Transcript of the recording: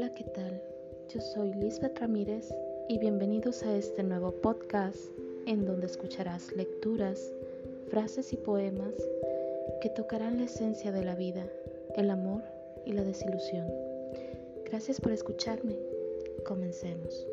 Hola, ¿qué tal? Yo soy Lisbeth Ramírez y bienvenidos a este nuevo podcast en donde escucharás lecturas, frases y poemas que tocarán la esencia de la vida, el amor y la desilusión. Gracias por escucharme. Comencemos.